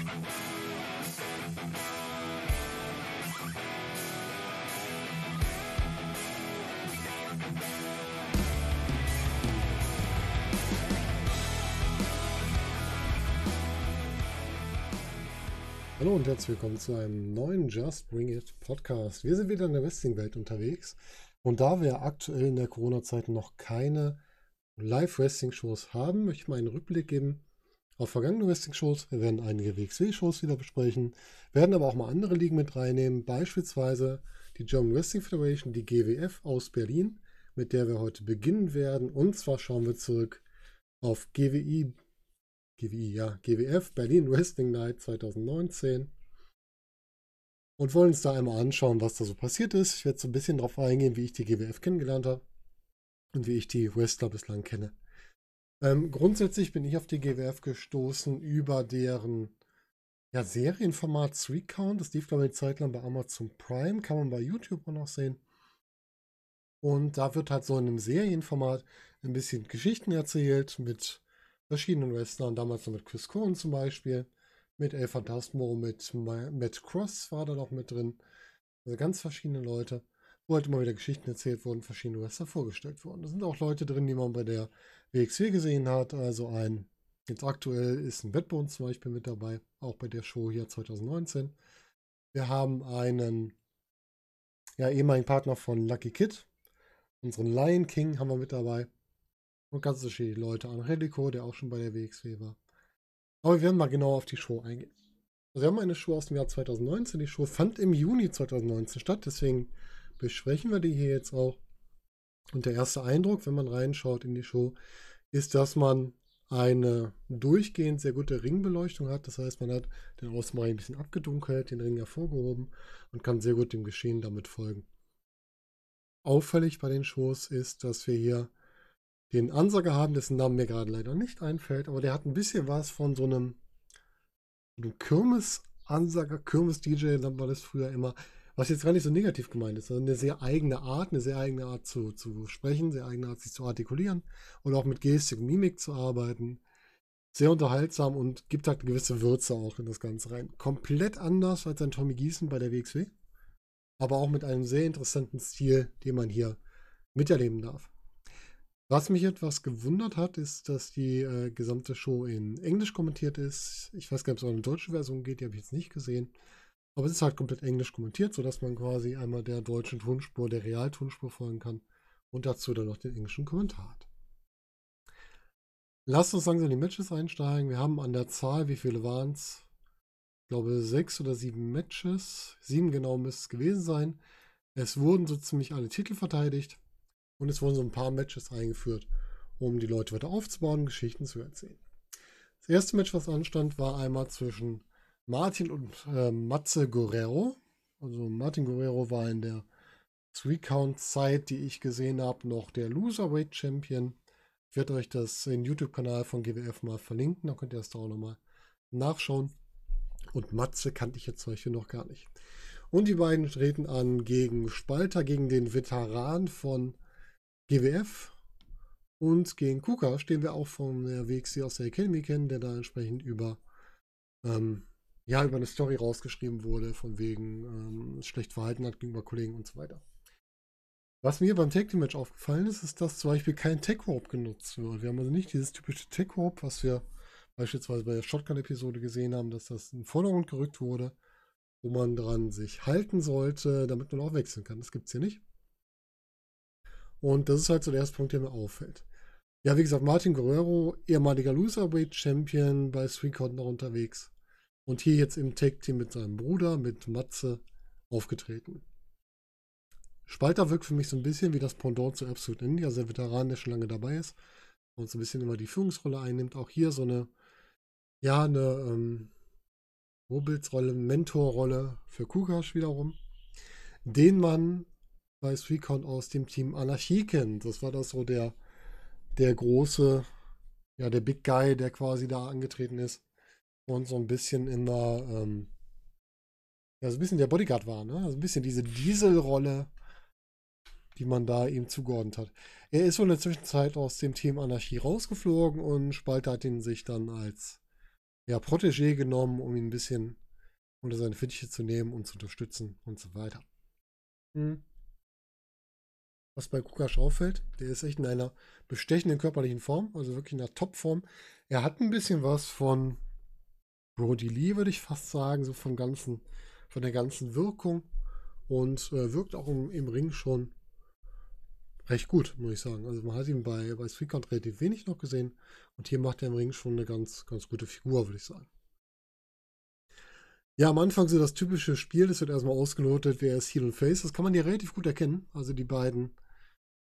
Hallo und herzlich willkommen zu einem neuen Just Bring It Podcast. Wir sind wieder in der Wrestling-Welt unterwegs und da wir aktuell in der Corona-Zeit noch keine Live-Wrestling-Shows haben, möchte ich mal einen Rückblick geben auf vergangene Wrestling-Shows. Wir werden einige WXW-Shows wieder besprechen, werden aber auch mal andere Ligen mit reinnehmen, beispielsweise die German Wrestling Federation, die GWF aus Berlin, mit der wir heute beginnen werden. Und zwar schauen wir zurück auf GWI GWI, ja, GWF, Berlin Wrestling Night 2019. Und wollen uns da einmal anschauen, was da so passiert ist. Ich werde so ein bisschen darauf eingehen, wie ich die GWF kennengelernt habe und wie ich die Wrestler bislang kenne. Ähm, grundsätzlich bin ich auf die GWF gestoßen über deren ja, Serienformat Street Count. Das lief, glaube ich, eine Zeit lang bei Amazon Prime. Kann man bei YouTube auch noch sehen. Und da wird halt so in einem Serienformat ein bisschen Geschichten erzählt mit verschiedenen Wrestlern, damals noch mit Chris Cohen zum Beispiel, mit El Phantasmo, mit Matt Cross war da noch mit drin. Also ganz verschiedene Leute, wo halt immer wieder Geschichten erzählt wurden, verschiedene Wrestler vorgestellt wurden. Da sind auch Leute drin, die man bei der WXW gesehen hat. Also ein, jetzt aktuell ist ein Wettbone zum Beispiel mit dabei, auch bei der Show hier 2019. Wir haben einen ja, ehemaligen Partner von Lucky Kid, unseren Lion King haben wir mit dabei. Und ganz verschiedene Leute. Angelico, der auch schon bei der WXW war. Aber wir werden mal genau auf die Show eingehen. Also wir haben eine Show aus dem Jahr 2019. Die Show fand im Juni 2019 statt. Deswegen besprechen wir die hier jetzt auch. Und der erste Eindruck, wenn man reinschaut in die Show, ist, dass man eine durchgehend sehr gute Ringbeleuchtung hat. Das heißt, man hat den Außenbereich ein bisschen abgedunkelt, den Ring hervorgehoben und kann sehr gut dem Geschehen damit folgen. Auffällig bei den Shows ist, dass wir hier den Ansager haben, dessen Namen mir gerade leider nicht einfällt, aber der hat ein bisschen was von so einem, einem Kirmes-Ansager, Kirmes-DJ, dann war das früher immer, was jetzt gar nicht so negativ gemeint ist, sondern eine sehr eigene Art, eine sehr eigene Art zu, zu sprechen, sehr eigene Art sich zu artikulieren und auch mit Gestik und Mimik zu arbeiten. Sehr unterhaltsam und gibt halt eine gewisse Würze auch in das Ganze rein. Komplett anders als ein Tommy Gießen bei der WXW, aber auch mit einem sehr interessanten Stil, den man hier miterleben darf. Was mich etwas gewundert hat, ist, dass die äh, gesamte Show in Englisch kommentiert ist. Ich weiß gar nicht, ob es auch eine deutsche Version geht, die habe ich jetzt nicht gesehen. Aber es ist halt komplett englisch kommentiert, sodass man quasi einmal der deutschen Tonspur, der Realtonspur folgen kann und dazu dann noch den englischen Kommentar hat. Lasst uns langsam in die Matches einsteigen. Wir haben an der Zahl, wie viele waren es? Ich glaube, sechs oder sieben Matches. Sieben genau müsste es gewesen sein. Es wurden so ziemlich alle Titel verteidigt. Und es wurden so ein paar Matches eingeführt, um die Leute weiter aufzubauen und Geschichten zu erzählen. Das erste Match, was anstand, war einmal zwischen Martin und äh, Matze Guerrero. Also Martin Guerrero war in der Three-Count-Zeit, die ich gesehen habe, noch der Loserweight Champion. Ich werde euch das in YouTube-Kanal von GWF mal verlinken, da könnt ihr das da auch nochmal nachschauen. Und Matze kannte ich jetzt zum noch gar nicht. Und die beiden treten an gegen Spalter, gegen den Veteran von GWF und gegen KUKA stehen wir auch von der WXC aus der Academy kennen, der da entsprechend über ähm, ja, über eine Story rausgeschrieben wurde, von wegen ähm, schlecht verhalten hat gegenüber Kollegen und so weiter. Was mir beim Tag Team Match aufgefallen ist, ist, dass zum Beispiel kein Tech Rope genutzt wird. Wir haben also nicht dieses typische Tech Rope, was wir beispielsweise bei der Shotgun-Episode gesehen haben, dass das in den Vordergrund gerückt wurde, wo man dran sich halten sollte, damit man auch wechseln kann. Das gibt es hier nicht. Und das ist halt so der erste Punkt, der mir auffällt. Ja, wie gesagt, Martin Guerrero, ehemaliger Loserweight Champion bei Streetcount noch unterwegs. Und hier jetzt im Tag-Team mit seinem Bruder, mit Matze, aufgetreten. Spalter wirkt für mich so ein bisschen wie das Pendant zu Absolute India, also der Veteran, der schon lange dabei ist und so ein bisschen immer die Führungsrolle einnimmt. Auch hier so eine, ja, eine ähm, Vorbildsrolle, Mentorrolle für Kukash wiederum, den man bei Recon aus dem Team Anarchie kennt. Das war das so der, der große, ja, der Big Guy, der quasi da angetreten ist und so ein bisschen immer, ähm, ja, so ein bisschen der Bodyguard war, ne? Also ein bisschen diese Dieselrolle, die man da ihm zugeordnet hat. Er ist wohl in der Zwischenzeit aus dem Team Anarchie rausgeflogen und Spalter hat ihn sich dann als ja, Protégé genommen, um ihn ein bisschen unter seine Fittiche zu nehmen und zu unterstützen und so weiter. Hm. Was bei Kukasch auffällt, der ist echt in einer bestechenden körperlichen Form, also wirklich in einer Topform. Er hat ein bisschen was von Brody Lee, würde ich fast sagen, so vom ganzen, von der ganzen Wirkung und äh, wirkt auch im, im, Ring schon recht gut, muss ich sagen. Also man hat ihn bei, bei Streetcount relativ wenig noch gesehen und hier macht er im Ring schon eine ganz, ganz gute Figur, würde ich sagen. Ja, am Anfang so das typische Spiel, das wird erstmal ausgelotet, wer ist Heel und Face. Das kann man hier relativ gut erkennen. Also die beiden,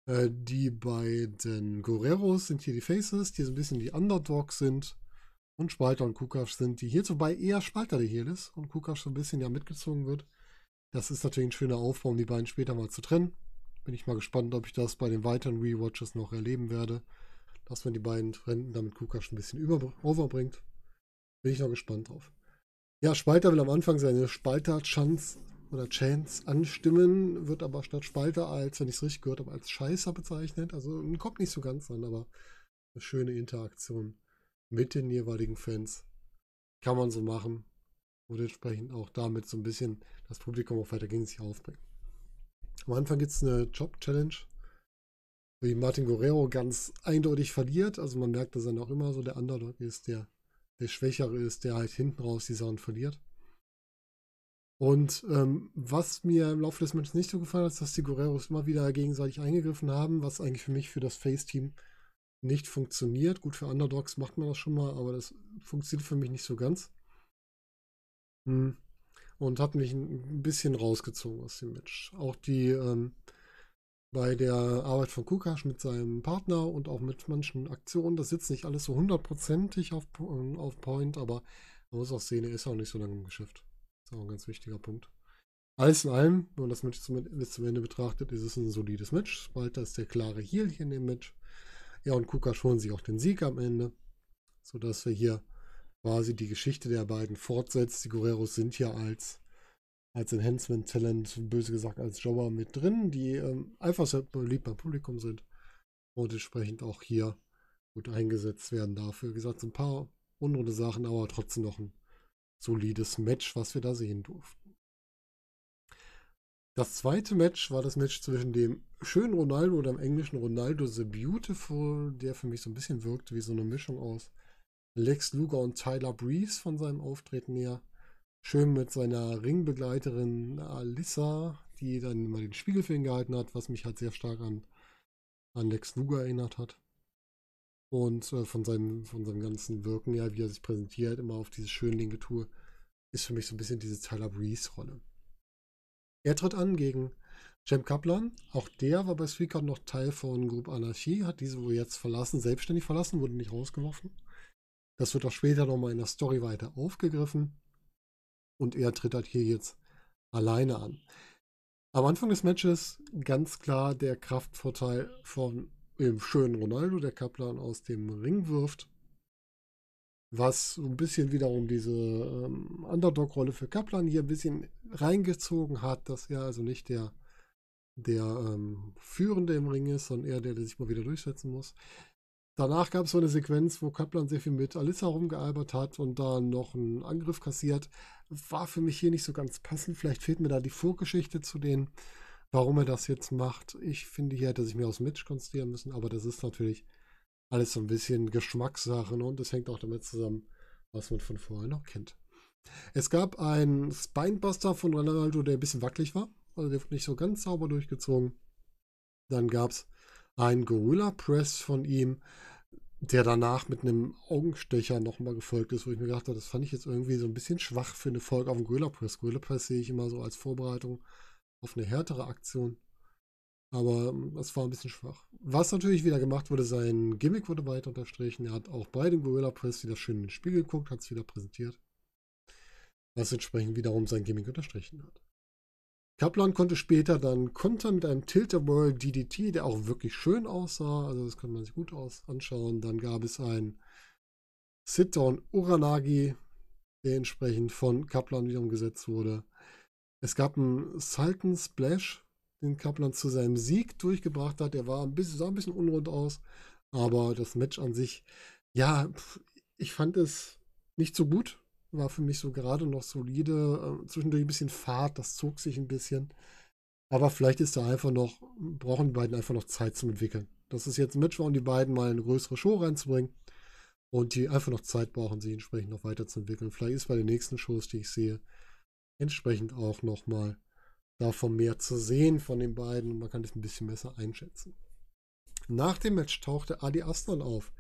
äh, die beiden Guerreros sind hier die Faces, die so ein bisschen die Underdogs sind. Und Spalter und Kukash sind die hier, wobei eher Spalter der ist und Kukash so ein bisschen ja mitgezogen wird. Das ist natürlich ein schöner Aufbau, um die beiden später mal zu trennen. Bin ich mal gespannt, ob ich das bei den weiteren Rewatches noch erleben werde. Dass man die beiden trennen, damit Kukash ein bisschen über, overbringt. Bin ich noch gespannt drauf. Ja, Spalter will am Anfang seine Spalter-Chance oder Chance anstimmen, wird aber statt Spalter als, wenn ich es richtig gehört habe, als Scheißer bezeichnet. Also kommt nicht so ganz an, aber eine schöne Interaktion mit den jeweiligen Fans. Kann man so machen. Und entsprechend auch damit so ein bisschen das Publikum auch weiter gegen sich aufbringen. Am Anfang gibt es eine Job-Challenge, wie Martin Guerrero ganz eindeutig verliert. Also man merkt, dass er noch immer so der Underdog ist, der der Schwächere ist, der halt hinten raus die Sachen verliert. Und ähm, was mir im Laufe des Matches nicht so gefallen hat, ist, dass die Guerreros immer wieder gegenseitig eingegriffen haben, was eigentlich für mich für das Face-Team nicht funktioniert. Gut, für Underdogs macht man das schon mal, aber das funktioniert für mich nicht so ganz. Hm. Und hat mich ein bisschen rausgezogen aus dem Match. Auch die ähm, bei der Arbeit von Kukasch mit seinem Partner und auch mit manchen Aktionen. Das sitzt nicht alles so hundertprozentig auf, äh, auf Point, aber man muss auch sehen, er ist auch nicht so lange im Geschäft. Das ist auch ein ganz wichtiger Punkt. Alles in allem, wenn man das Match bis zum Ende betrachtet, ist es ein solides Match. Spalter ist der klare Heal hier in dem Match. Ja, und Kukasch holen sich auch den Sieg am Ende, sodass wir hier quasi die Geschichte der beiden fortsetzt. Die Guerreros sind ja als als Enhancement-Talent, böse gesagt als Jobber mit drin, die ähm, einfach sehr beliebt beim Publikum sind und entsprechend auch hier gut eingesetzt werden dafür. Wie gesagt, ein paar unrunde Sachen, aber trotzdem noch ein solides Match, was wir da sehen durften. Das zweite Match war das Match zwischen dem schönen Ronaldo oder im englischen Ronaldo the Beautiful, der für mich so ein bisschen wirkte wie so eine Mischung aus Lex Luger und Tyler Breeze von seinem Auftreten her. Schön mit seiner Ringbegleiterin Alissa, die dann immer den Spiegel für ihn gehalten hat, was mich halt sehr stark an, an Lex Luger erinnert hat. Und äh, von, seinem, von seinem ganzen Wirken ja, wie er sich präsentiert, immer auf diese schöne linke Tour, ist für mich so ein bisschen diese Tyler Breeze-Rolle. Er tritt an gegen Jem Kaplan. Auch der war bei Streetcard noch Teil von Group Anarchie, hat diese wohl jetzt verlassen, selbstständig verlassen, wurde nicht rausgeworfen. Das wird auch später nochmal in der Story weiter aufgegriffen. Und er tritt halt hier jetzt alleine an. Am Anfang des Matches ganz klar der Kraftvorteil von dem schönen Ronaldo, der Kaplan aus dem Ring wirft. Was so ein bisschen wiederum diese ähm, Underdog-Rolle für Kaplan hier ein bisschen reingezogen hat, dass er also nicht der, der ähm, Führende im Ring ist, sondern eher der, der sich mal wieder durchsetzen muss. Danach gab es so eine Sequenz, wo Kaplan sehr viel mit Alissa rumgealbert hat und dann noch einen Angriff kassiert. War für mich hier nicht so ganz passend. Vielleicht fehlt mir da die Vorgeschichte zu denen, warum er das jetzt macht. Ich finde, hier hätte sich mehr aus Mitch konzentrieren müssen, aber das ist natürlich alles so ein bisschen Geschmackssache ne? und das hängt auch damit zusammen, was man von vorher noch kennt. Es gab einen Spinebuster von Ronaldo, der ein bisschen wackelig war. Also der wurde nicht so ganz sauber durchgezogen. Dann gab es einen Gorilla Press von ihm, der danach mit einem Augenstecher nochmal gefolgt ist, wo ich mir gedacht habe, das fand ich jetzt irgendwie so ein bisschen schwach für eine Folge auf dem Gorilla Press. Gorilla Press sehe ich immer so als Vorbereitung auf eine härtere Aktion. Aber ähm, das war ein bisschen schwach. Was natürlich wieder gemacht wurde, sein Gimmick wurde weiter unterstrichen. Er hat auch bei dem Gorilla Press wieder schön in den Spiegel geguckt, hat es wieder präsentiert. Was entsprechend wiederum sein Gimmick unterstrichen hat. Kaplan konnte später dann kontern mit einem Tilt-A-Whirl DDT, der auch wirklich schön aussah. Also das kann man sich gut aus anschauen. Dann gab es einen Sit-Down Uranagi, der entsprechend von Kaplan wieder umgesetzt wurde. Es gab einen Sultan Splash, den Kaplan zu seinem Sieg durchgebracht hat. Der war ein bisschen, sah ein bisschen unrund aus, aber das Match an sich, ja, ich fand es nicht so gut. War für mich so gerade noch solide. Äh, zwischendurch ein bisschen Fahrt, das zog sich ein bisschen. Aber vielleicht ist da einfach noch, brauchen die beiden einfach noch Zeit zum Entwickeln. Das ist jetzt ein Match, um die beiden mal eine größere Show reinzubringen. Und die einfach noch Zeit brauchen, sich entsprechend noch weiterzuentwickeln. Vielleicht ist bei den nächsten Shows, die ich sehe, entsprechend auch nochmal davon mehr zu sehen von den beiden. Man kann das ein bisschen besser einschätzen. Nach dem Match tauchte Adi Aslan auf,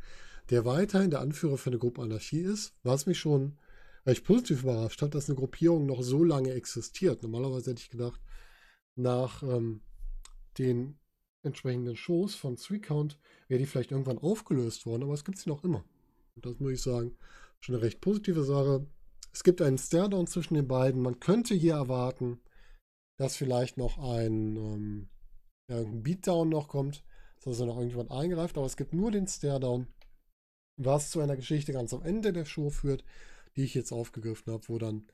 der weiterhin der Anführer für eine Gruppe Anarchie ist, was mich schon recht positiv überrascht hat, dass eine Gruppierung noch so lange existiert. Normalerweise hätte ich gedacht, nach ähm, den entsprechenden Shows von Three Count wäre die vielleicht irgendwann aufgelöst worden, aber es gibt sie noch immer. Und das muss ich sagen, schon eine recht positive Sache. Es gibt einen Stairdown zwischen den beiden. Man könnte hier erwarten, dass vielleicht noch ein, ähm, ja, ein Beatdown noch kommt, dass also noch irgendjemand eingreift, aber es gibt nur den Stairdown, was zu einer Geschichte ganz am Ende der Show führt, die ich jetzt aufgegriffen habe, wo dann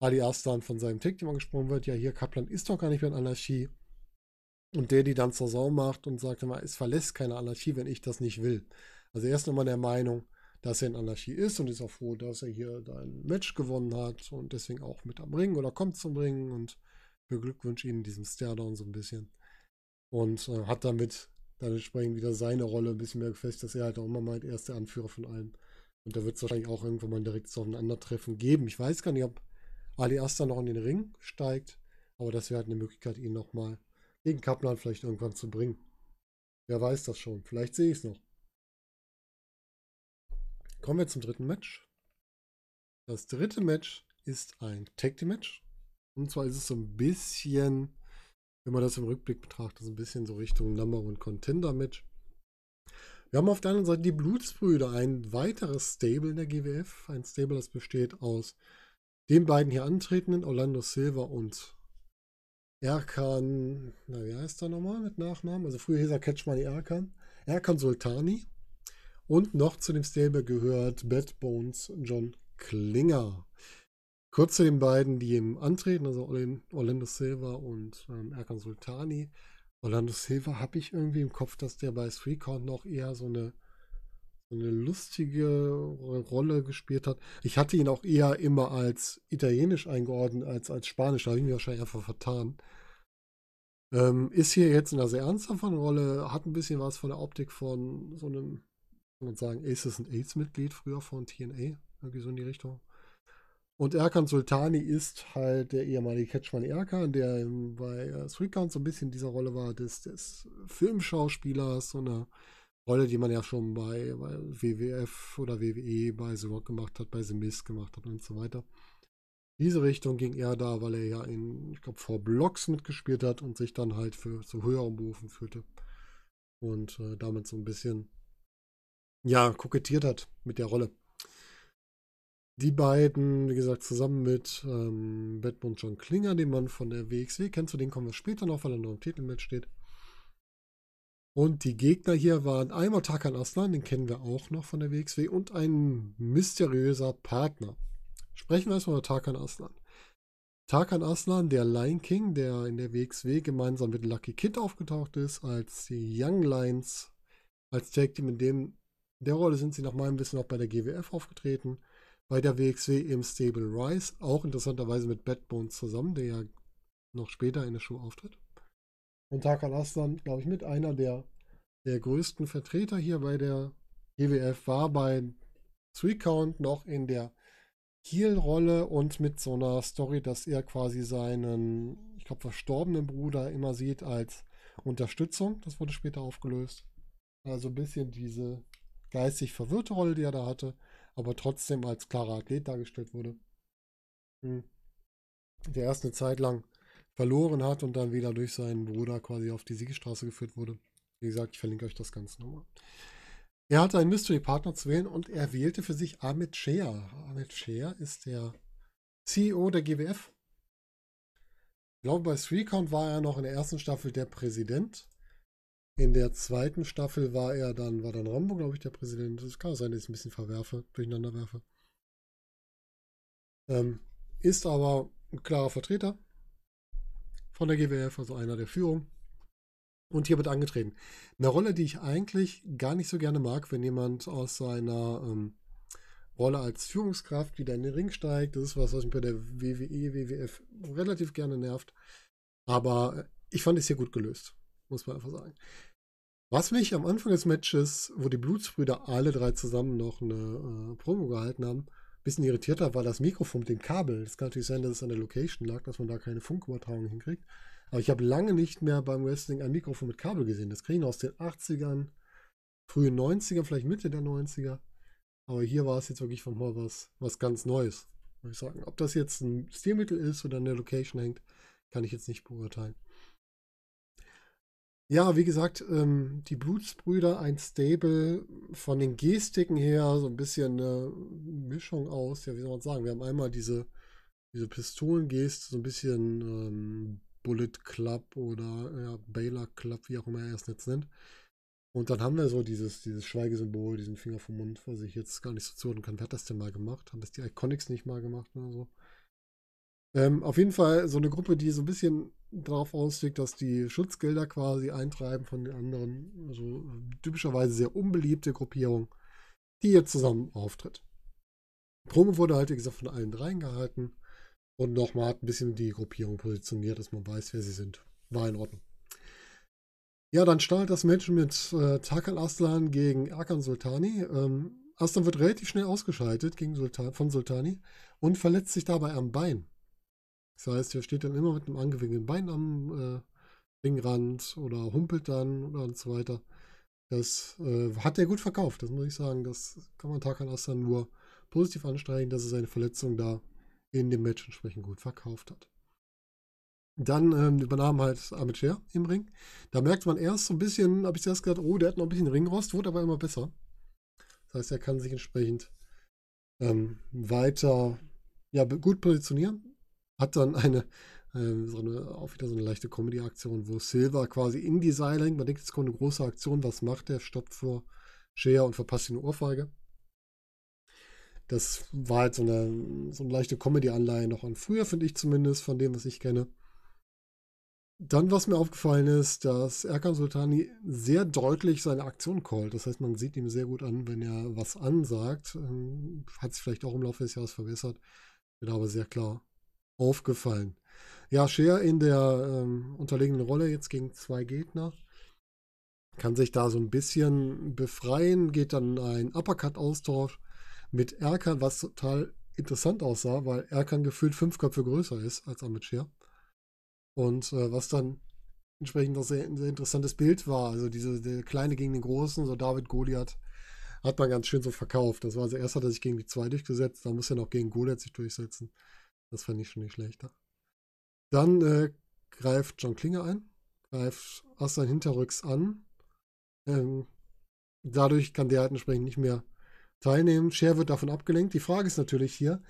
Ali Aslan von seinem Tag-Team angesprochen wird, ja hier, Kaplan ist doch gar nicht mehr in Anarchie. Und der die dann zur Sau macht und sagt immer, es verlässt keine Anarchie, wenn ich das nicht will. Also er ist nochmal der Meinung, dass er in Anarchie ist und ist auch froh, dass er hier ein Match gewonnen hat und deswegen auch mit am Ring oder kommt zum Ring und beglückwünscht ihn diesen Stairdown so ein bisschen. Und äh, hat damit dann entsprechend wieder seine Rolle ein bisschen mehr gefestigt, dass er halt auch immer meint, er ist der Anführer von allen. Und da wird es wahrscheinlich auch irgendwann mal ein direktes Aufeinandertreffen geben. Ich weiß gar nicht, ob Ali Asta noch in den Ring steigt, aber das wäre halt eine Möglichkeit, ihn nochmal gegen Kaplan vielleicht irgendwann zu bringen. Wer weiß das schon. Vielleicht sehe ich es noch. Kommen wir zum dritten Match. Das dritte Match ist ein Tag Team Match. Und zwar ist es so ein bisschen, wenn man das im Rückblick betrachtet, so ein bisschen so Richtung Number One Contender Match. Wir haben auf der anderen Seite die Blutsbrüder, ein weiteres Stable in der GWF. Ein Stable, das besteht aus den beiden hier antretenden, Orlando Silva und Erkan, na wie heißt er nochmal mit Nachnamen? Also früher hieß er Catchmoney Erkan. Erkan Sultani. Und noch zu dem Stable gehört Bad Bones John Klinger. Kurz zu den beiden, die ihm antreten, also Orlando Silva und ähm, Erkan Sultani. Orlando Silva habe ich irgendwie im Kopf, dass der bei Three Count noch eher so eine, so eine lustige Rolle gespielt hat. Ich hatte ihn auch eher immer als italienisch eingeordnet als als spanisch. Da habe ich mich wahrscheinlich einfach vertan. Ähm, ist hier jetzt in einer sehr ernsthaften Rolle, hat ein bisschen was von der Optik von so einem, kann man sagen, Aces and Aids Mitglied früher von TNA. Irgendwie so in die Richtung. Und Erkan Sultani ist halt der ehemalige Catchman Erkan, der bei äh, Three Count so ein bisschen dieser Rolle war des, des Filmschauspielers, so eine Rolle, die man ja schon bei, bei WWF oder WWE bei The Rock gemacht hat, bei The Mist gemacht hat und so weiter. Diese Richtung ging er da, weil er ja in, ich glaube, vor Blocks mitgespielt hat und sich dann halt für zu höheren Berufen fühlte. Und äh, damit so ein bisschen, ja, kokettiert hat mit der Rolle. Die beiden, wie gesagt, zusammen mit ähm, Batman John Klinger, dem Mann von der WXW, kennst du den, kommen wir später noch, weil er noch im Titelmatch steht. Und die Gegner hier waren einmal Takan Aslan, den kennen wir auch noch von der WXW, und ein mysteriöser Partner. Sprechen wir erstmal über Takan Aslan. Takan Aslan, der Lion King, der in der WXW gemeinsam mit Lucky Kid aufgetaucht ist, als die Young Lions, als Tag Team in dem, der Rolle sind sie nach meinem Wissen auch bei der GWF aufgetreten bei der WXW im Stable Rise, auch interessanterweise mit Bad Bones zusammen, der ja noch später in der Show auftritt. Und Tarkan Aslan, glaube ich, mit einer der, der größten Vertreter hier bei der GWF, war bei Three Count noch in der Heel-Rolle und mit so einer Story, dass er quasi seinen, ich glaube, verstorbenen Bruder immer sieht als Unterstützung. Das wurde später aufgelöst. Also ein bisschen diese geistig verwirrte Rolle, die er da hatte aber trotzdem als klarer Athlet dargestellt wurde. Hm. Der erst eine Zeit lang verloren hat und dann wieder durch seinen Bruder quasi auf die Siegestraße geführt wurde. Wie gesagt, ich verlinke euch das Ganze nochmal. Er hatte einen Mystery-Partner zu wählen und er wählte für sich Amit Shea. Amit Shea ist der CEO der GWF. Ich glaube, bei Three Count war er noch in der ersten Staffel der Präsident. In der zweiten Staffel war er dann, war dann Rambo, glaube ich, der Präsident. Das kann sein, dass ich ein bisschen verwerfe, durcheinander werfe. Ähm, ist aber ein klarer Vertreter von der GWF, also einer der Führung. Und hier wird angetreten. Eine Rolle, die ich eigentlich gar nicht so gerne mag, wenn jemand aus seiner ähm, Rolle als Führungskraft wieder in den Ring steigt. Das ist was, was mich bei der WWE, WWF relativ gerne nervt. Aber ich fand es hier gut gelöst, muss man einfach sagen. Was mich am Anfang des Matches, wo die Blutsbrüder alle drei zusammen noch eine äh, Promo gehalten haben, ein bisschen irritiert hat, war das Mikrofon mit dem Kabel. Es kann natürlich sein, dass es an der Location lag, dass man da keine Funkübertragung hinkriegt. Aber ich habe lange nicht mehr beim Wrestling ein Mikrofon mit Kabel gesehen. Das kriegen aus den 80ern, frühen 90ern, vielleicht Mitte der 90er. Aber hier war es jetzt wirklich von mal was, was ganz Neues, muss ich sagen. Ob das jetzt ein Stilmittel ist oder an der Location hängt, kann ich jetzt nicht beurteilen. Ja, wie gesagt, ähm, die Blutsbrüder, ein Stable von den Gestiken her, so ein bisschen eine Mischung aus, ja, wie soll man sagen, wir haben einmal diese, diese Pistolengeste, so ein bisschen ähm, Bullet Club oder ja, Baylor Club, wie auch immer er es jetzt nennt. Und dann haben wir so dieses, dieses Schweigesymbol, diesen Finger vom Mund, was ich jetzt gar nicht so zuhören kann. Wer hat das denn mal gemacht? Haben das die Iconics nicht mal gemacht oder so? Ähm, auf jeden Fall so eine Gruppe, die so ein bisschen darauf auslegt, dass die Schutzgelder quasi eintreiben von den anderen. Also typischerweise sehr unbeliebte Gruppierung, die jetzt zusammen auftritt. Promo wurde halt, wie gesagt, von allen dreien gehalten und nochmal hat ein bisschen die Gruppierung positioniert, dass man weiß, wer sie sind. War in Ordnung. Ja, dann startet das Match mit äh, Tarkan Aslan gegen Erkan Sultani. Ähm, Aslan wird relativ schnell ausgeschaltet gegen Sultan, von Sultani und verletzt sich dabei am Bein. Das heißt, er steht dann immer mit einem angewinkelten Bein am äh, Ringrand oder humpelt dann und so weiter. Das äh, hat er gut verkauft, das muss ich sagen. Das kann man Tarkan Aslan nur positiv anstreichen, dass er seine Verletzung da in dem Match entsprechend gut verkauft hat. Dann ähm, übernahm halt Ahmed Scher im Ring. Da merkt man erst so ein bisschen, habe ich zuerst gedacht, oh, der hat noch ein bisschen Ringrost, wurde aber immer besser. Das heißt, er kann sich entsprechend ähm, weiter ja, gut positionieren. Hat dann eine, äh, so eine, auch wieder so eine leichte Comedy-Aktion, wo Silver quasi in die Seile hängt. Man denkt, jetzt kommt eine große Aktion, was macht der? Stoppt vor Scher und verpasst ihn eine Ohrfeige. Das war halt so eine, so eine leichte Comedy-Anleihe noch an früher, finde ich zumindest, von dem, was ich kenne. Dann, was mir aufgefallen ist, dass Erkan Sultani sehr deutlich seine Aktion callt. Das heißt, man sieht ihm sehr gut an, wenn er was ansagt. Ähm, hat sich vielleicht auch im Laufe des Jahres verbessert. Wird aber sehr klar aufgefallen. Ja, Scher in der ähm, unterlegenen Rolle jetzt gegen zwei Gegner. Kann sich da so ein bisschen befreien, geht dann ein Uppercut-Austausch mit Erkan, was total interessant aussah, weil Erkan gefühlt fünf Köpfe größer ist als Amit Scher. Und äh, was dann entsprechend auch sehr, sehr interessantes Bild war, also diese der Kleine gegen den Großen, so David Goliath, hat man ganz schön so verkauft. Das war also erst hat er sich gegen die zwei durchgesetzt, dann muss er noch gegen Goliath sich durchsetzen. Das fand ich schon nicht schlechter. Dann äh, greift John Klinger ein, greift Aslan hinterrücks an. Ähm, dadurch kann der halt entsprechend nicht mehr teilnehmen. Cher wird davon abgelenkt. Die Frage ist natürlich hier,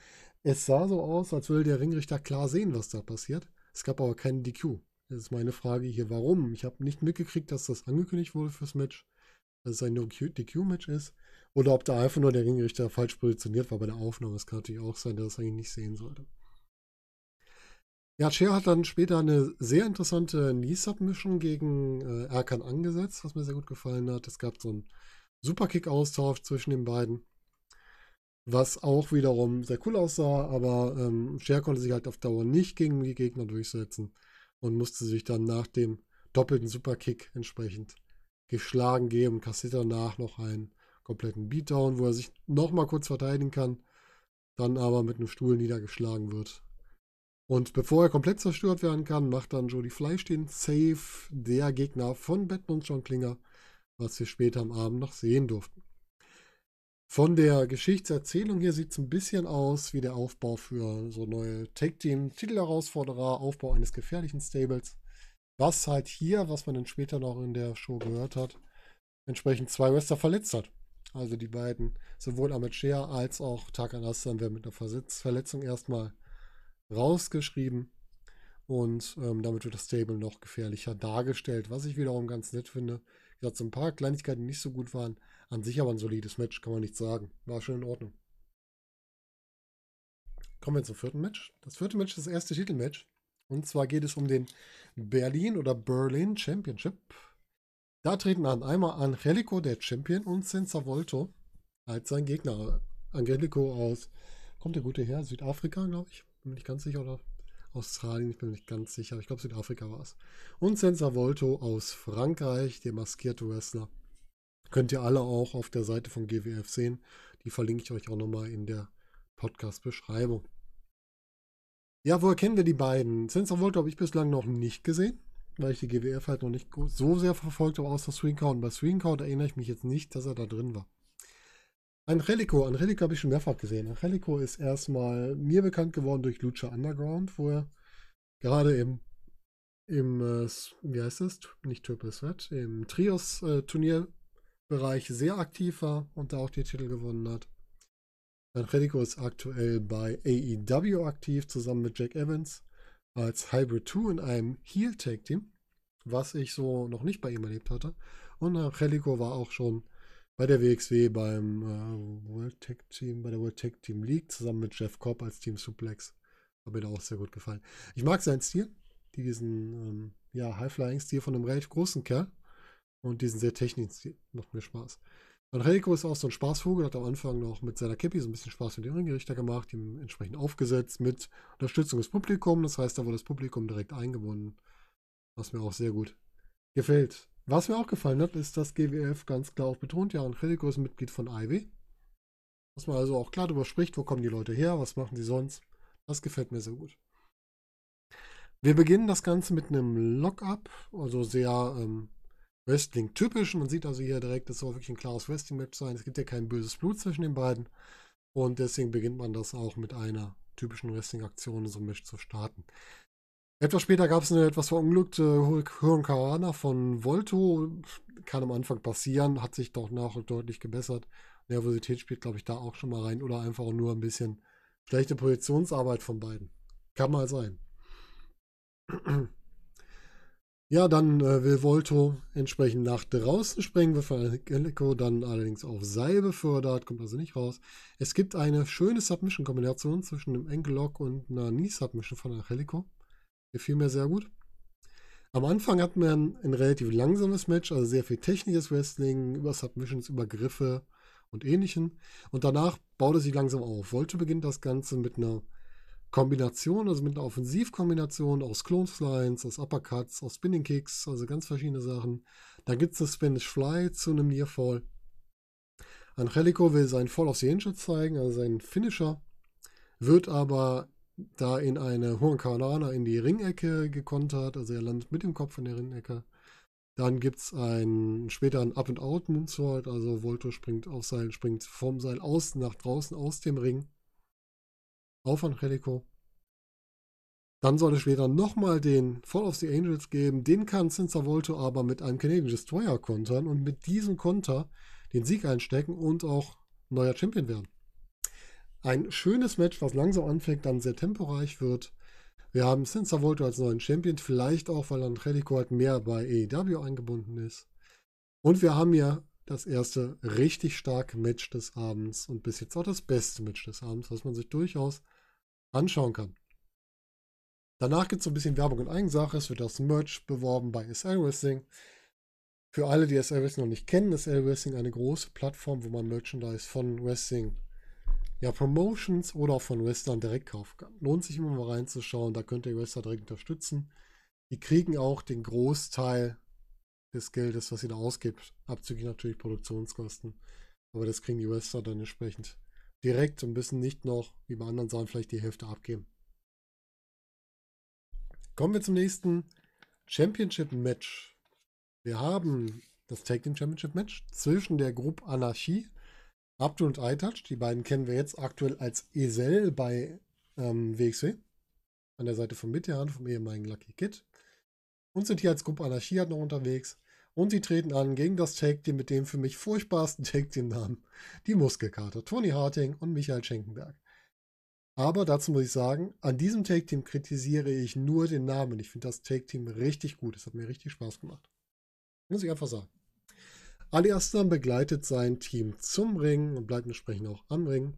es sah so aus, als würde der Ringrichter klar sehen, was da passiert. Es gab aber keinen DQ. Das ist meine Frage hier, warum? Ich habe nicht mitgekriegt, dass das angekündigt wurde fürs Match, dass es ein DQ-Match ist. Oder ob da einfach nur der Ringrichter falsch positioniert war bei der Aufnahme. Das kann natürlich auch sein, dass er es eigentlich nicht sehen sollte. Ja, Cher hat dann später eine sehr interessante Knee-Submission gegen äh, Erkan angesetzt, was mir sehr gut gefallen hat. Es gab so einen Superkick-Austausch zwischen den beiden, was auch wiederum sehr cool aussah, aber ähm, Cher konnte sich halt auf Dauer nicht gegen die Gegner durchsetzen und musste sich dann nach dem doppelten Superkick entsprechend geschlagen geben, kassiert danach noch einen kompletten Beatdown, wo er sich nochmal kurz verteidigen kann, dann aber mit einem Stuhl niedergeschlagen wird. Und bevor er komplett zerstört werden kann, macht dann Jody Fleisch den Save der Gegner von Batman und John Klinger was wir später am Abend noch sehen durften. Von der Geschichtserzählung hier sieht es ein bisschen aus wie der Aufbau für so neue Tag-Team-Titelherausforderer, Aufbau eines gefährlichen Stables. Was halt hier, was man dann später noch in der Show gehört hat, entsprechend zwei Wrestler verletzt hat. Also die beiden, sowohl Ahmed Shea als auch Takan Aslan werden mit einer Verletzung erstmal rausgeschrieben. Und ähm, damit wird das Stable noch gefährlicher dargestellt, was ich wiederum ganz nett finde gesagt, so ein paar Kleinigkeiten, die nicht so gut waren. An sich aber ein solides Match, kann man nicht sagen. War schon in Ordnung. Kommen wir zum vierten Match. Das vierte Match ist das erste Titelmatch. Und zwar geht es um den Berlin oder Berlin Championship. Da treten an einmal Angelico, der Champion, und Senza Volto als sein Gegner Angelico aus, kommt der gute her, Südafrika, glaube ich. Bin mir nicht ganz sicher, oder Australien, ich bin mir nicht ganz sicher. Ich glaube, Südafrika war es. Und Senza Volto aus Frankreich, der maskierte Wrestler. Könnt ihr alle auch auf der Seite von GWF sehen. Die verlinke ich euch auch nochmal in der Podcast-Beschreibung. Ja, woher kennen wir die beiden? Senza Volto habe ich bislang noch nicht gesehen, weil ich die GWF halt noch nicht so sehr verfolgt habe, außer Swing Und bei Swing erinnere ich mich jetzt nicht, dass er da drin war. Angelico, Angelico habe ich schon mehrfach gesehen. Angelico ist erstmal mir bekannt geworden durch Lucha Underground, wo er gerade im, im äh, wie heißt es, nicht Triple Threat, im Trios-Turnierbereich äh, sehr aktiv war und da auch die Titel gewonnen hat. Angelico ist aktuell bei AEW aktiv, zusammen mit Jack Evans als Hybrid 2 in einem Heel-Tag-Team, was ich so noch nicht bei ihm erlebt hatte. Und Angelico war auch schon bei der WXW beim äh, World Tag Team, bei der World Tag Team League zusammen mit Jeff Cobb als Team Suplex. Hat mir da auch sehr gut gefallen. Ich mag seinen Stil, diesen ähm, ja, High-Flying-Stil von einem relativ großen Kerl und diesen sehr technischen Stil. Macht mir Spaß. Reiko ist auch so ein Spaßvogel, hat am Anfang noch mit seiner Kippi so ein bisschen Spaß mit dem Ringgerichter gemacht, ihm entsprechend aufgesetzt mit Unterstützung des Publikums. Das heißt, da wurde das Publikum direkt eingebunden, was mir auch sehr gut gefällt. Was mir auch gefallen hat, ist, dass GWF ganz klar auch betont, ja, Angelico ist Mitglied von Ivy. Dass man also auch klar darüber spricht, wo kommen die Leute her, was machen sie sonst. Das gefällt mir sehr gut. Wir beginnen das Ganze mit einem Lock-up, also sehr ähm, Wrestling-typisch. Man sieht also hier direkt, das soll wirklich ein klares Wrestling-Match sein. Es gibt ja kein böses Blut zwischen den beiden. Und deswegen beginnt man das auch mit einer typischen Wrestling-Aktion, so ein Match zu starten. Etwas später gab es eine etwas verunglückte Hurricane von Volto. Kann am Anfang passieren, hat sich doch nach und deutlich gebessert. Nervosität spielt, glaube ich, da auch schon mal rein. Oder einfach nur ein bisschen schlechte Projektionsarbeit von beiden. Kann mal sein. Ja, dann äh, will Volto entsprechend nach draußen springen, wird von Angelico dann allerdings auf Seil befördert, kommt also nicht raus. Es gibt eine schöne Submission-Kombination zwischen einem Ankle Lock und einer Knee-Submission von Angelico. Gefiel mir sehr gut. Am Anfang hat man ein relativ langsames Match, also sehr viel technisches Wrestling, über Submissions, über Griffe und ähnlichen. Und danach baut es sich langsam auf. Wollte beginnt das Ganze mit einer Kombination, also mit einer Offensivkombination aus Cloneslines, aus Uppercuts, aus Spinning Kicks, also ganz verschiedene Sachen. Dann gibt es das Spanish Fly zu einem Nearfall. Angelico will seinen Fall of the Angel zeigen, also seinen Finisher, wird aber da in eine Hurricanana in die Ringecke gekontert, also er landet mit dem Kopf in der Ringecke. Dann gibt es einen, später ein Up-and-Out Moonsault, also Volto springt auf Seil, springt vom Seil aus nach draußen aus dem Ring. Auf Angelico. Dann soll es später nochmal den Fall of the Angels geben. Den kann Cinza Volto aber mit einem Canadian Destroyer kontern und mit diesem Konter den Sieg einstecken und auch neuer Champion werden. Ein schönes Match, was langsam anfängt, dann sehr temporeich wird. Wir haben Cinza Volto als neuen Champion, vielleicht auch, weil Angelico halt mehr bei AEW eingebunden ist. Und wir haben ja das erste richtig starke Match des Abends und bis jetzt auch das beste Match des Abends, was man sich durchaus anschauen kann. Danach gibt es so ein bisschen Werbung in Eigensache. Es wird das Merch beworben bei SL Wrestling. Für alle, die SL Wrestling noch nicht kennen, ist SL Wrestling eine große Plattform, wo man Merchandise von Wrestling ja, Promotions oder auch von Wrestlern direkt kaufen kann. Lohnt sich immer mal reinzuschauen, da könnt ihr Wrestler direkt unterstützen. Die kriegen auch den Großteil des Geldes, was ihr da ausgibt, abzüglich natürlich Produktionskosten. Aber das kriegen die Wrestler dann entsprechend direkt und müssen nicht noch, wie bei anderen Sachen, vielleicht die Hälfte abgeben. Kommen wir zum nächsten Championship Match. Wir haben das Tag Team Championship Match zwischen der Gruppe Anarchie Abdul und iTouch, die beiden kennen wir jetzt aktuell als Esel bei ähm, WXW. An der Seite von Mitterhand, vom ehemaligen Lucky Kid. Und sind hier als Gruppe Anarchie halt noch unterwegs. Und sie treten an gegen das Tag Team mit dem für mich furchtbarsten Tag Team Namen. Die Muskelkater. Tony Harting und Michael Schenkenberg. Aber dazu muss ich sagen, an diesem Take Team kritisiere ich nur den Namen. Ich finde das Take Team richtig gut. Es hat mir richtig Spaß gemacht. Muss ich einfach sagen. Aliastam begleitet sein Team zum Ring und bleibt entsprechend auch am Ring.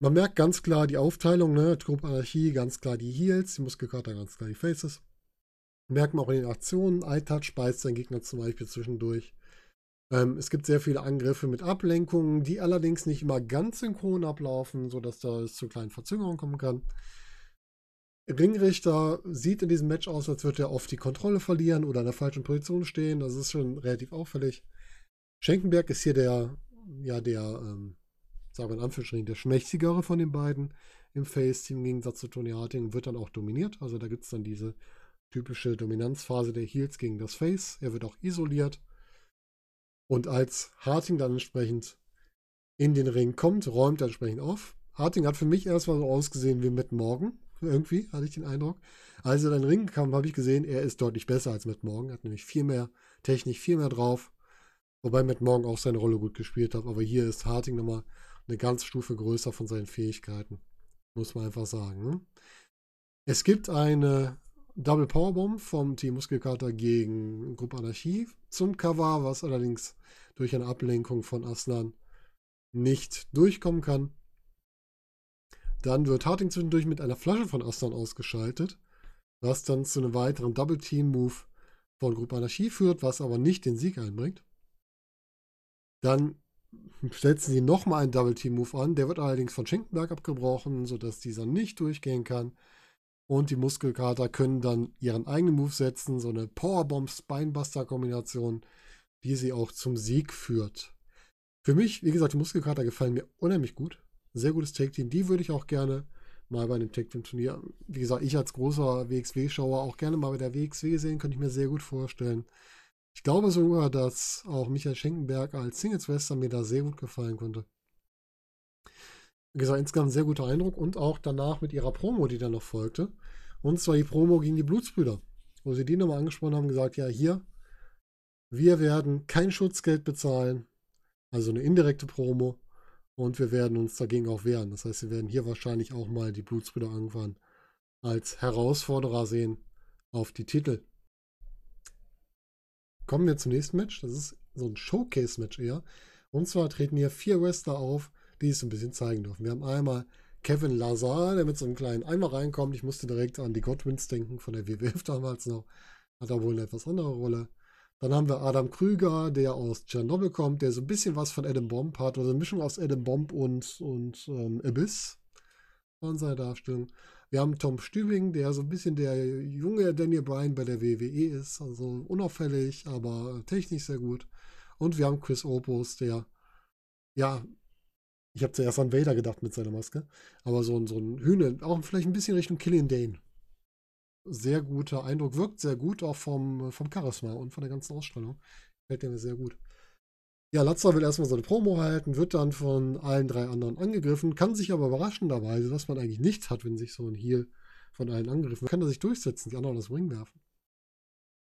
Man merkt ganz klar die Aufteilung, ne? Truppe Anarchie, ganz klar die Heels, die Muskelkater, ganz klar die Faces. Merkt man auch in den Aktionen, iTouch beißt seinen Gegner zum Beispiel zwischendurch. Ähm, es gibt sehr viele Angriffe mit Ablenkungen, die allerdings nicht immer ganz synchron ablaufen, sodass da es zu kleinen Verzögerungen kommen kann. Ringrichter sieht in diesem Match aus, als würde er oft die Kontrolle verlieren oder in der falschen Position stehen. Das ist schon relativ auffällig. Schenkenberg ist hier der, ja, der, ähm, sagen wir in Anführungsstrichen, der schmächtigere von den beiden im Face-Team im Gegensatz zu Tony Harting wird dann auch dominiert. Also da gibt es dann diese typische Dominanzphase der Heels gegen das Face. Er wird auch isoliert. Und als Harting dann entsprechend in den Ring kommt, räumt er entsprechend auf. Harting hat für mich erstmal so ausgesehen wie Matt Morgan. Irgendwie hatte ich den Eindruck. Als er in den Ring kam, habe ich gesehen, er ist deutlich besser als Matt Morgan. Er hat nämlich viel mehr Technik, viel mehr drauf. Wobei Matt Morgan auch seine Rolle gut gespielt hat. Aber hier ist Harting nochmal eine ganze Stufe größer von seinen Fähigkeiten. Muss man einfach sagen. Ne? Es gibt eine Double Powerbomb vom Team Muskelkater gegen Gruppe Anarchie zum Cover, was allerdings durch eine Ablenkung von Aslan nicht durchkommen kann. Dann wird Harting zwischendurch mit einer Flasche von Aslan ausgeschaltet, was dann zu einem weiteren Double Team Move von Gruppe Anarchie führt, was aber nicht den Sieg einbringt. Dann setzen sie nochmal einen Double Team Move an, der wird allerdings von Schenkenberg abgebrochen, sodass dieser nicht durchgehen kann. Und die Muskelkater können dann ihren eigenen Move setzen, so eine Powerbomb Spinebuster Kombination, die sie auch zum Sieg führt. Für mich, wie gesagt, die Muskelkater gefallen mir unheimlich gut. Sehr gutes Take Team. Die würde ich auch gerne mal bei einem Take Team Turnier, wie gesagt, ich als großer WXW-Schauer auch gerne mal bei der WXW sehen, könnte ich mir sehr gut vorstellen. Ich glaube sogar, dass auch Michael Schenkenberg als Singles Wrestler mir da sehr gut gefallen konnte wie gesagt, insgesamt ein sehr guter Eindruck und auch danach mit ihrer Promo, die dann noch folgte. Und zwar die Promo gegen die Blutsbrüder, wo sie die nochmal angesprochen haben, gesagt, ja, hier, wir werden kein Schutzgeld bezahlen, also eine indirekte Promo, und wir werden uns dagegen auch wehren. Das heißt, wir werden hier wahrscheinlich auch mal die Blutsbrüder irgendwann als Herausforderer sehen auf die Titel. Kommen wir zum nächsten Match. Das ist so ein Showcase-Match eher. Und zwar treten hier vier Wrestler auf, die es ein bisschen zeigen dürfen. Wir haben einmal Kevin Lazar, der mit so einem kleinen Eimer reinkommt. Ich musste direkt an die Godwins denken von der WWF damals noch. Hat da wohl eine etwas andere Rolle. Dann haben wir Adam Krüger, der aus Tschernobyl kommt, der so ein bisschen was von Adam Bomb hat, oder eine Mischung aus Adam Bomb und, und ähm, Abyss von seiner Darstellung. Wir haben Tom Stübing, der so ein bisschen der junge Daniel Bryan bei der WWE ist, also unauffällig, aber technisch sehr gut. Und wir haben Chris Opus, der ja ich habe zuerst an Vader gedacht mit seiner Maske. Aber so so ein Hühner, auch vielleicht ein bisschen Richtung Killian Dane. Sehr guter Eindruck, wirkt sehr gut, auch vom, vom Charisma und von der ganzen Ausstrahlung. Fällt mir sehr gut. Ja, Latzer will erstmal seine Promo halten, wird dann von allen drei anderen angegriffen, kann sich aber überraschenderweise, dass man eigentlich nichts hat, wenn sich so ein Heal von allen angegriffen wird, kann er sich durchsetzen, die anderen das Ring werfen.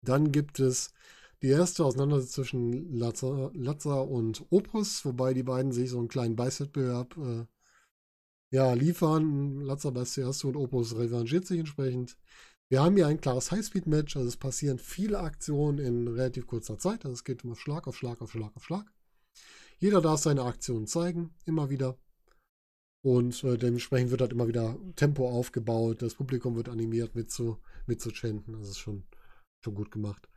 Dann gibt es die erste Auseinandersetzung zwischen Lazar, Lazar, und Opus, wobei die beiden sich so einen kleinen Beißwettbewerb äh, ja, liefern. Lazar beißt zuerst und Opus revanchiert sich entsprechend. Wir haben hier ein klares Highspeed-Match, also es passieren viele Aktionen in relativ kurzer Zeit. Also es geht immer Schlag auf Schlag auf Schlag auf Schlag. Jeder darf seine Aktionen zeigen, immer wieder. Und äh, dementsprechend wird halt immer wieder Tempo aufgebaut. Das Publikum wird animiert mit zu, mit zu chanten. Das ist schon, schon gut gemacht.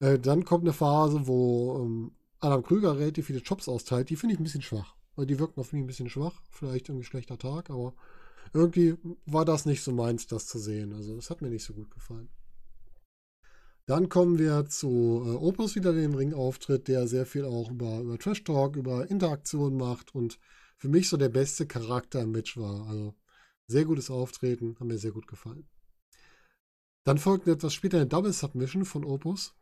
Äh, dann kommt eine Phase, wo ähm, Adam Krüger relativ viele Jobs austeilt. Die finde ich ein bisschen schwach. Weil die wirken auf mich ein bisschen schwach. Vielleicht irgendwie schlechter Tag, aber irgendwie war das nicht so meins, das zu sehen. Also es hat mir nicht so gut gefallen. Dann kommen wir zu äh, Opus wieder, der im Ring auftritt, der sehr viel auch über, über Trash Talk, über Interaktion macht und für mich so der beste Charakter im Match war. Also sehr gutes Auftreten, hat mir sehr gut gefallen. Dann folgt etwas später eine Double Submission von Opus.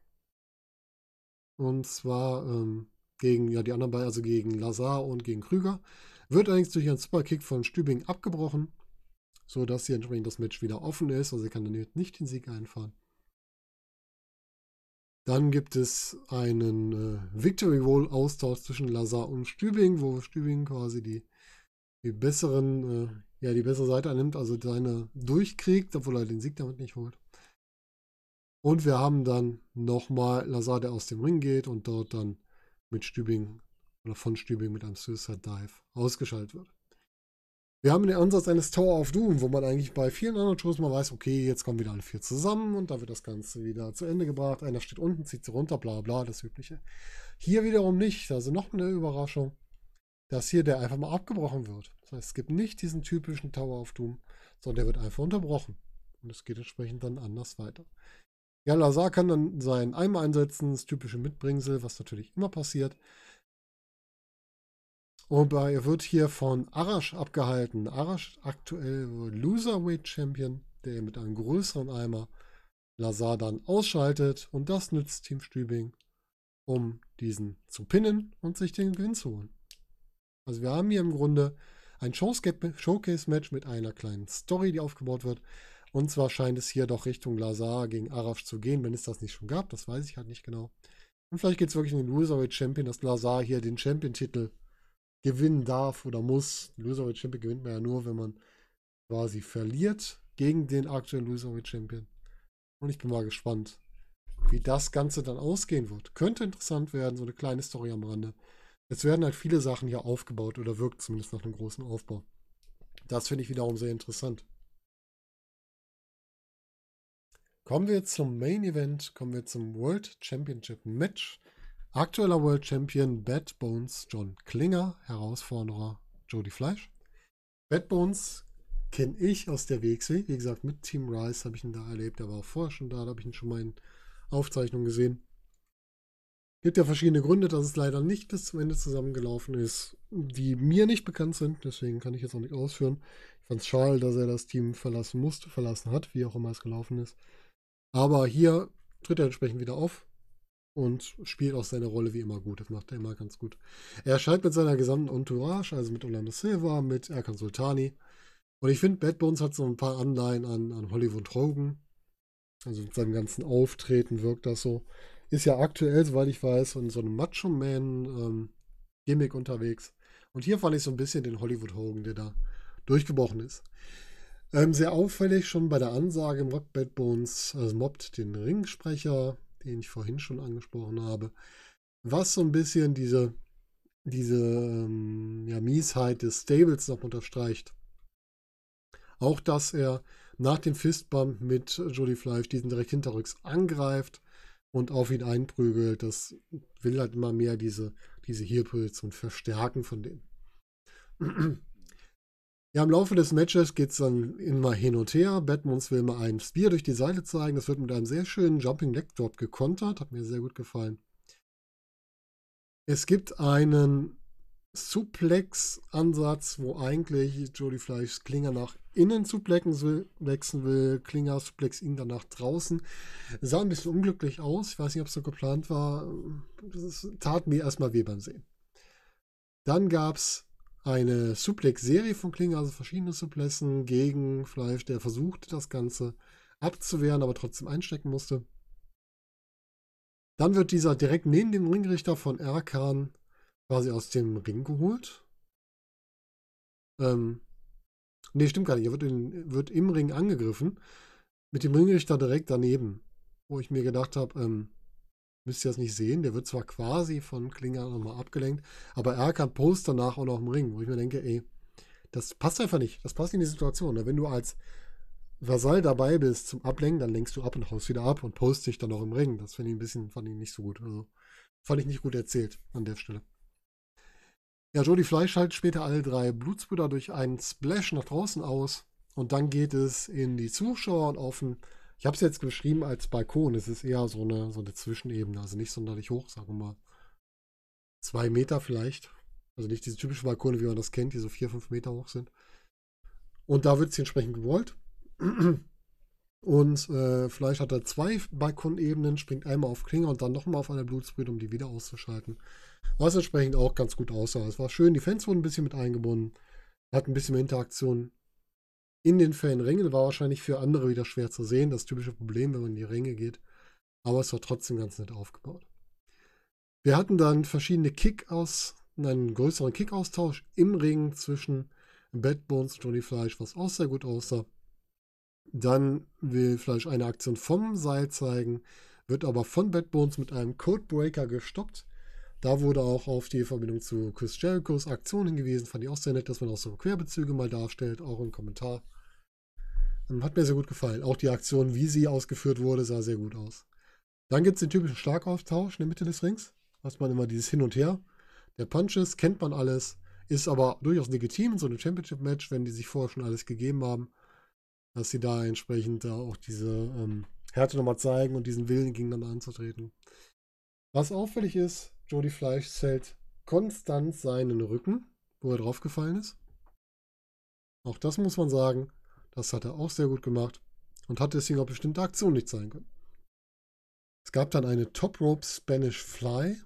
Und zwar ähm, gegen ja, die anderen beiden, also gegen Lazar und gegen Krüger. Wird allerdings durch einen Superkick von Stübing abgebrochen, sodass hier entsprechend das Match wieder offen ist. Also sie kann dann nicht den Sieg einfahren. Dann gibt es einen äh, Victory Roll Austausch zwischen Lazar und Stübing, wo Stübing quasi die, die besseren, äh, ja, die bessere Seite annimmt, also seine durchkriegt, obwohl er den Sieg damit nicht holt. Und wir haben dann nochmal Lazar, der aus dem Ring geht und dort dann mit Stübing oder von Stübing mit einem Suicide Dive ausgeschaltet wird. Wir haben den Ansatz eines Tower of Doom, wo man eigentlich bei vielen anderen Shows mal weiß, okay, jetzt kommen wieder alle vier zusammen und da wird das Ganze wieder zu Ende gebracht. Einer steht unten, zieht sie runter, bla bla, das Übliche. Hier wiederum nicht. Also noch eine Überraschung, dass hier der einfach mal abgebrochen wird. Das heißt, es gibt nicht diesen typischen Tower of Doom, sondern der wird einfach unterbrochen. Und es geht entsprechend dann anders weiter. Ja, Lazar kann dann sein Eimer einsetzen, das typische Mitbringsel, was natürlich immer passiert. Und er wird hier von Arash abgehalten. Arash aktuell Loserweight Champion, der mit einem größeren Eimer Lazar dann ausschaltet. Und das nützt Team Stübing, um diesen zu pinnen und sich den Gewinn zu holen. Also wir haben hier im Grunde ein Showcase-Match mit einer kleinen Story, die aufgebaut wird. Und zwar scheint es hier doch Richtung Lazar gegen Arash zu gehen, wenn es das nicht schon gab. Das weiß ich halt nicht genau. Und vielleicht geht es wirklich in den Loserweight Champion, dass Lazar hier den Champion-Titel gewinnen darf oder muss. Loserweight Champion gewinnt man ja nur, wenn man quasi verliert gegen den aktuellen Loserweight Champion. Und ich bin mal gespannt, wie das Ganze dann ausgehen wird. Könnte interessant werden, so eine kleine Story am Rande. Es werden halt viele Sachen hier aufgebaut oder wirkt zumindest nach einem großen Aufbau. Das finde ich wiederum sehr interessant. Kommen wir zum Main Event, kommen wir zum World Championship Match. Aktueller World Champion Bad Bones John Klinger, Herausforderer Jody Fleisch. Bad Bones kenne ich aus der WXW. Wie gesagt, mit Team Rice habe ich ihn da erlebt. Er war auch vorher schon da, da habe ich ihn schon mal in Aufzeichnungen gesehen. Gibt ja verschiedene Gründe, dass es leider nicht bis zum Ende zusammengelaufen ist, die mir nicht bekannt sind. Deswegen kann ich jetzt auch nicht ausführen. Ich fand es schade, dass er das Team verlassen musste, verlassen hat, wie auch immer es gelaufen ist. Aber hier tritt er entsprechend wieder auf und spielt auch seine Rolle wie immer gut. Das macht er immer ganz gut. Er erscheint mit seiner gesamten Entourage, also mit Orlando Silva, mit Erkan Sultani. Und ich finde, Bad Bones hat so ein paar Anleihen an, an Hollywood Hogan. Also mit seinem ganzen Auftreten wirkt das so ist ja aktuell, soweit ich weiß, in so einem Macho-Man-Gimmick ähm, unterwegs. Und hier fand ich so ein bisschen den Hollywood Hogan, der da durchgebrochen ist. Ähm, sehr auffällig schon bei der Ansage Rock Bad Bones also mobbt den Ringsprecher, den ich vorhin schon angesprochen habe, was so ein bisschen diese, diese ähm, ja, Miesheit des Stables noch unterstreicht. Auch, dass er nach dem Fistbump mit Jody Fleisch diesen direkt hinterrücks angreift und auf ihn einprügelt. Das will halt immer mehr diese, diese Heel-Position verstärken von denen. Ja, im Laufe des Matches geht es dann immer hin und her. Batmans will mal einen Spear durch die Seite zeigen. Das wird mit einem sehr schönen Jumping Leg Drop gekontert. Hat mir sehr gut gefallen. Es gibt einen Suplex-Ansatz, wo eigentlich Jody Fleisch Klinger nach innen suplexen will. Klinger suplex ihn dann nach draußen. Sah ein bisschen unglücklich aus. Ich weiß nicht, ob es so geplant war. Das tat mir erstmal weh beim Sehen. Dann gab es eine Suplex-Serie von Klinger, also verschiedene Suplessen gegen Fleisch, der versuchte, das Ganze abzuwehren, aber trotzdem einstecken musste. Dann wird dieser direkt neben dem Ringrichter von Erkan quasi aus dem Ring geholt. Ähm, ne, stimmt gar nicht. Er wird, in, wird im Ring angegriffen. Mit dem Ringrichter direkt daneben. Wo ich mir gedacht habe, ähm, müsst ihr das nicht sehen. Der wird zwar quasi von Klinger nochmal abgelenkt, aber er kann Post danach auch noch im Ring, wo ich mir denke, ey, das passt einfach nicht. Das passt in die Situation. Ne? Wenn du als Vasall dabei bist zum Ablenken, dann lenkst du ab und haust wieder ab und post dich dann auch im Ring. Das finde ich ein bisschen, fand ich nicht so gut. Also fand ich nicht gut erzählt an der Stelle. Ja, Jody Fleisch schaltet später alle drei Blutsbrüder durch einen Splash nach draußen aus. Und dann geht es in die Zuschauer und auf ein, ich habe es jetzt beschrieben als Balkon. Es ist eher so eine, so eine Zwischenebene, also nicht sonderlich hoch, sagen wir mal. Zwei Meter vielleicht. Also nicht diese typischen Balkone, wie man das kennt, die so vier, fünf Meter hoch sind. Und da wird sie entsprechend gewollt. Und äh, Fleisch hat da zwei Balkonebenen, springt einmal auf Klinge und dann nochmal auf eine Blutsbrühe, um die wieder auszuschalten. Was entsprechend auch ganz gut aussah. Es war schön, die Fans wurden ein bisschen mit eingebunden, hat ein bisschen mehr Interaktion in den Fanringen. War wahrscheinlich für andere wieder schwer zu sehen, das typische Problem, wenn man in die Ringe geht. Aber es war trotzdem ganz nett aufgebaut. Wir hatten dann verschiedene Kick-Aus, einen größeren Kick-Austausch im Ring zwischen Bad Bones und Johnny Fleisch, was auch sehr gut aussah. Dann will Fleisch eine Aktion vom Seil zeigen, wird aber von Bad Bones mit einem Codebreaker gestoppt. Da wurde auch auf die Verbindung zu Chris Jerichos Aktion hingewiesen. Fand ich auch sehr nett, dass man auch so Querbezüge mal darstellt, auch im Kommentar. Ähm, hat mir sehr gut gefallen. Auch die Aktion, wie sie ausgeführt wurde, sah sehr gut aus. Dann gibt es den typischen Schlagauftausch in der Mitte des Rings. Was man immer dieses Hin und Her. Der Punches kennt man alles, ist aber durchaus legitim in so einem Championship-Match, wenn die sich vorher schon alles gegeben haben, dass sie da entsprechend da auch diese ähm, Härte nochmal zeigen und diesen Willen gegeneinander anzutreten. Was auffällig ist, Jody Fleisch zählt konstant seinen Rücken, wo er draufgefallen ist. Auch das muss man sagen, das hat er auch sehr gut gemacht und hat deswegen auch bestimmte Aktionen nicht zeigen können. Es gab dann eine Top Rope Spanish Fly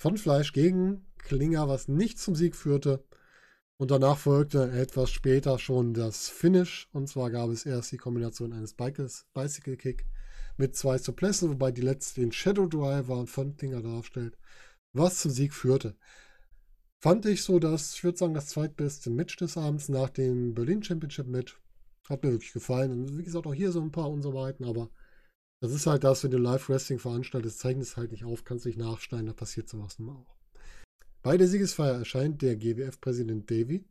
von Fleisch gegen Klinger, was nicht zum Sieg führte. Und danach folgte etwas später schon das Finish. Und zwar gab es erst die Kombination eines Bicycle Kick mit zwei Suplessen, wobei die letzte den Shadow Driver von Klinger darstellt, was zum Sieg führte. Fand ich so, dass, ich würde sagen, das zweitbeste Match des Abends nach dem Berlin Championship Match. Hat mir wirklich gefallen. Und wie gesagt, auch hier so ein paar Unsicherheiten, aber das ist halt das, wenn du Live-Wrestling veranstaltest, zeigen es halt nicht auf, kannst nicht nachschneiden, da passiert sowas nun auch. Bei der Siegesfeier erscheint der GWF-Präsident Davy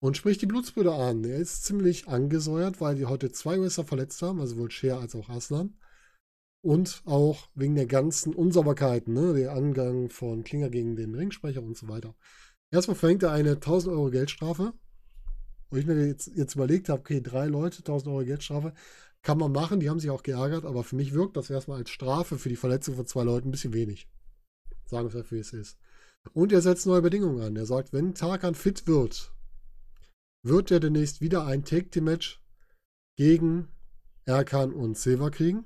und spricht die Blutsbrüder an. Er ist ziemlich angesäuert, weil die heute zwei Wrestler verletzt haben, also sowohl Cher als auch Aslan. Und auch wegen der ganzen Unsauberkeiten, ne? der Angang von Klinger gegen den Ringsprecher und so weiter. Erstmal verhängt er eine 1000 Euro Geldstrafe. Wo ich mir jetzt, jetzt überlegt habe, okay, drei Leute, 1000 Euro Geldstrafe, kann man machen, die haben sich auch geärgert, aber für mich wirkt das erstmal als Strafe für die Verletzung von zwei Leuten ein bisschen wenig. Sagen wir es, wie es ist. Und er setzt neue Bedingungen an. Er sagt, wenn Tarkan fit wird, wird er demnächst wieder ein Take-Team-Match gegen Erkan und Silver kriegen,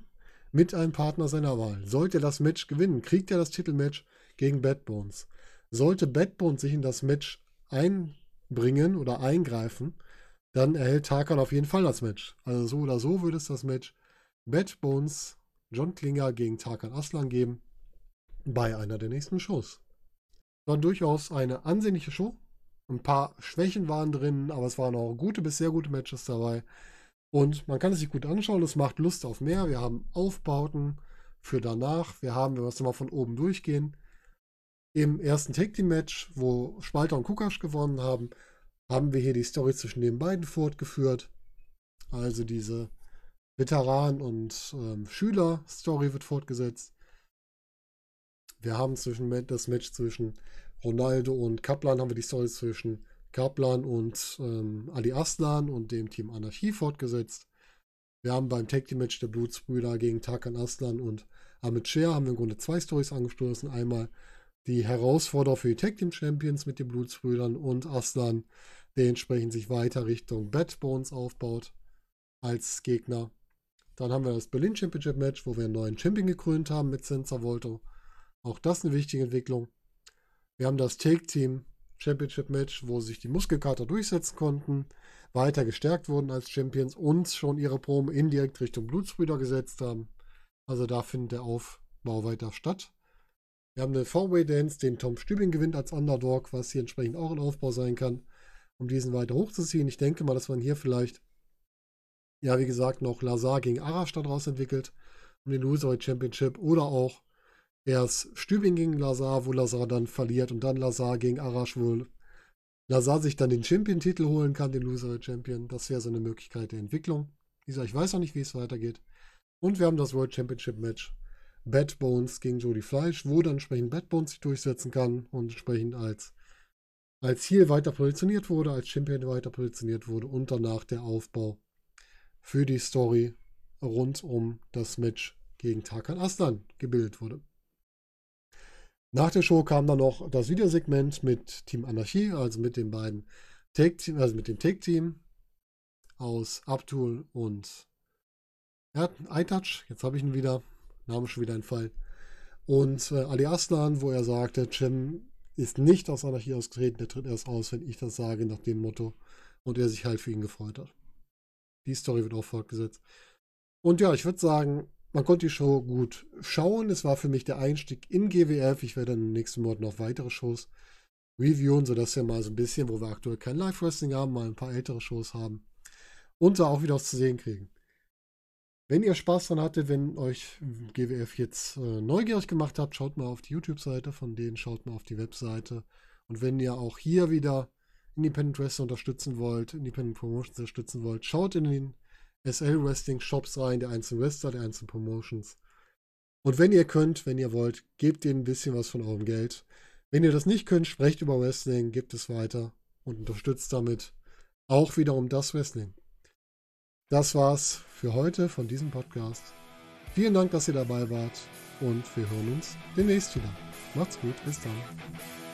mit einem Partner seiner Wahl. Sollte er das Match gewinnen, kriegt er das Titelmatch gegen Bad Bones. Sollte Bad Bones sich in das Match einbringen oder eingreifen, dann erhält Tarkan auf jeden Fall das Match. Also so oder so würde es das Match Bad Bones John Klinger gegen Tarkan Aslan geben bei einer der nächsten Shows. War durchaus eine ansehnliche Show. Ein paar Schwächen waren drin, aber es waren auch gute bis sehr gute Matches dabei. Und man kann es sich gut anschauen, es macht Lust auf mehr. Wir haben Aufbauten für danach. Wir haben, wenn wir es mal von oben durchgehen, im ersten Take Team Match, wo Spalter und Kukasch gewonnen haben, haben wir hier die Story zwischen den beiden fortgeführt. Also diese Veteran- und ähm, Schüler-Story wird fortgesetzt. Wir haben zwischen das Match zwischen Ronaldo und Kaplan, haben wir die Story zwischen Kaplan und ähm, Ali Aslan und dem Team Anarchie fortgesetzt. Wir haben beim Tag Team Match der Blutsbrüder gegen Tarkan Aslan und Amit Sher haben wir im Grunde zwei Stories angestoßen. Einmal die Herausforderer für die Tag Team Champions mit den Blutsbrüdern und Aslan dementsprechend sich weiter Richtung Bad Bones aufbaut als Gegner. Dann haben wir das Berlin Championship Match, wo wir einen neuen Champion gekrönt haben mit Senza Volto. Auch das eine wichtige Entwicklung. Wir haben das Take Team Championship Match, wo sich die Muskelkater durchsetzen konnten, weiter gestärkt wurden als Champions und schon ihre Proben indirekt Richtung Blutsbrüder gesetzt haben. Also da findet der Aufbau weiter statt. Wir haben eine Four-Way Dance, den Tom Stübing gewinnt als Underdog, was hier entsprechend auch ein Aufbau sein kann um diesen weiter hochzuziehen. Ich denke mal, dass man hier vielleicht, ja, wie gesagt, noch Lazar gegen Arash daraus entwickelt, um den Loser Championship oder auch erst Stübing gegen Lazar, wo Lazar dann verliert und dann Lazar gegen Arash, wo Lazar sich dann den Champion-Titel holen kann, den Loser Champion. Das wäre so eine Möglichkeit der Entwicklung. Wie gesagt, ich weiß noch nicht, wie es weitergeht. Und wir haben das World Championship Match. Bad Bones gegen Jody Fleisch, wo dann entsprechend Bad Bones sich durchsetzen kann und entsprechend als als Ziel weiter positioniert wurde, als Champion weiter positioniert wurde und danach der Aufbau für die Story rund um das Match gegen Tarkan Aslan gebildet wurde. Nach der Show kam dann noch das Videosegment mit Team Anarchie, also mit den beiden Take Team, also mit dem Take Team aus Abdul und ja, iTouch. Jetzt habe ich ihn wieder, Name schon wieder entfallen. Und äh, Ali Aslan, wo er sagte, Cem ist nicht aus Anarchie ausgetreten, der tritt erst aus, wenn ich das sage, nach dem Motto. Und er sich halt für ihn gefreut hat. Die Story wird auch fortgesetzt. Und ja, ich würde sagen, man konnte die Show gut schauen. Es war für mich der Einstieg in GWF. Ich werde in den nächsten Monaten noch weitere Shows reviewen, sodass wir mal so ein bisschen, wo wir aktuell kein Live-Wrestling haben, mal ein paar ältere Shows haben und da auch wieder was zu sehen kriegen. Wenn ihr Spaß dran hattet, wenn euch GWF jetzt äh, neugierig gemacht habt, schaut mal auf die YouTube-Seite von denen, schaut mal auf die Webseite. Und wenn ihr auch hier wieder Independent Wrestling unterstützen wollt, Independent Promotions unterstützen wollt, schaut in den SL Wrestling Shops rein, der einzelnen Wrestler, der einzelnen Promotions. Und wenn ihr könnt, wenn ihr wollt, gebt denen ein bisschen was von eurem Geld. Wenn ihr das nicht könnt, sprecht über Wrestling, gebt es weiter und unterstützt damit auch wiederum das Wrestling. Das war's für heute von diesem Podcast. Vielen Dank, dass ihr dabei wart und wir hören uns demnächst wieder. Macht's gut, bis dann.